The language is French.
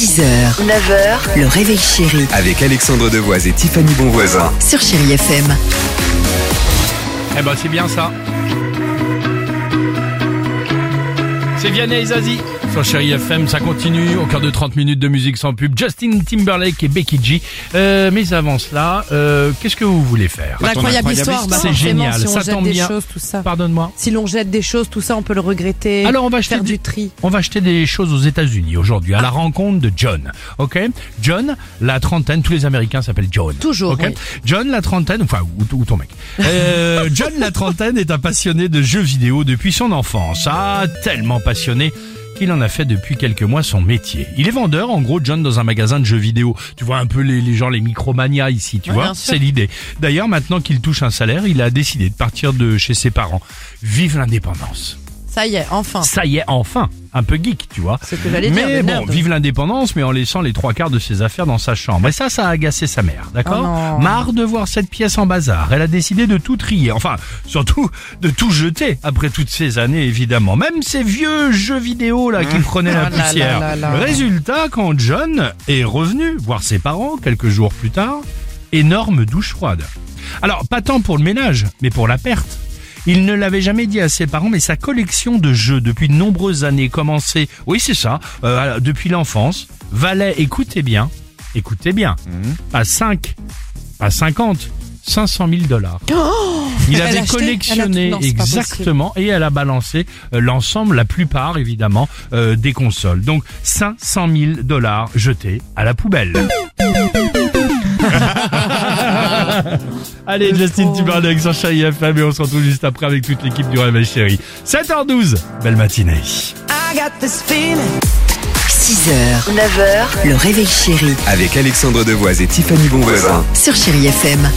6h, 9h, le réveil chéri Avec Alexandre Devoise et Tiffany Bonvoisin. sur Chérie FM. Eh ben c'est bien ça. C'est Vianney et Zazie sur Chéri FM, ça continue au cœur de 30 minutes de musique sans pub. Justin Timberlake et Becky G. Euh, mais avant cela, euh, qu'est-ce que vous voulez faire L'incroyable histoire, bah C'est forcément, génial, si on ça jette tombe des bien. choses, tout ça. Pardonne-moi. Si l'on jette des choses, tout ça, on peut le regretter. Alors on va acheter faire des- du tri. On va acheter des choses aux États-Unis aujourd'hui à la rencontre de John. Ok, John, la trentaine, tous les Américains s'appellent John. Toujours, Ok, oui. John, la trentaine, enfin ou, ou ton mec. Euh, John, la trentaine, est un passionné de jeux vidéo depuis son enfance. Ah, tellement passionné qu'il en a fait depuis quelques mois son métier. Il est vendeur, en gros, John, dans un magasin de jeux vidéo. Tu vois un peu les, les gens, les micromanias ici, tu Ouais, vois. C'est l'idée. D'ailleurs, maintenant qu'il touche un salaire, il a décidé de partir de chez ses parents. Vive l'indépendance. Ça y est, enfin. Ça y est, enfin, un peu geek, tu vois. C'est ce que j'allais dire. Mais bon, vive l'indépendance, mais en laissant les trois quarts de ses affaires dans sa chambre. Et ça, ça a agacé sa mère, d'accord Oh. Marre de voir cette pièce en bazar. Elle a décidé de tout trier. Enfin, surtout de tout jeter après toutes ces années, évidemment. Même ces vieux jeux vidéo là qui prenaient la Ah poussière. là là là. Résultat, quand John est revenu voir ses parents quelques jours plus tard, énorme douche froide. Alors, pas tant pour le ménage, mais pour la perte. Il ne l'avait jamais dit à ses parents, mais sa collection de jeux depuis de nombreuses années commençait, oui c'est ça, euh, depuis l'enfance, valait, écoutez bien, écoutez bien, pas 5, pas 50, 500 000 dollars. Il Elle avait acheté collectionné non, exactement et elle a balancé euh, l'ensemble, la plupart évidemment, euh, des consoles. Donc 500 000 dollars jetés à la poubelle. Allez, Justin Timberlake sur Chérie FM et on se retrouve juste après avec toute l'équipe du Réveil Chéri. 7h12, belle matinée. 6h, 9h, le réveil chéri Avec Alexandre Devoise et Tiffany Bonvoisin. sur Chérie FM.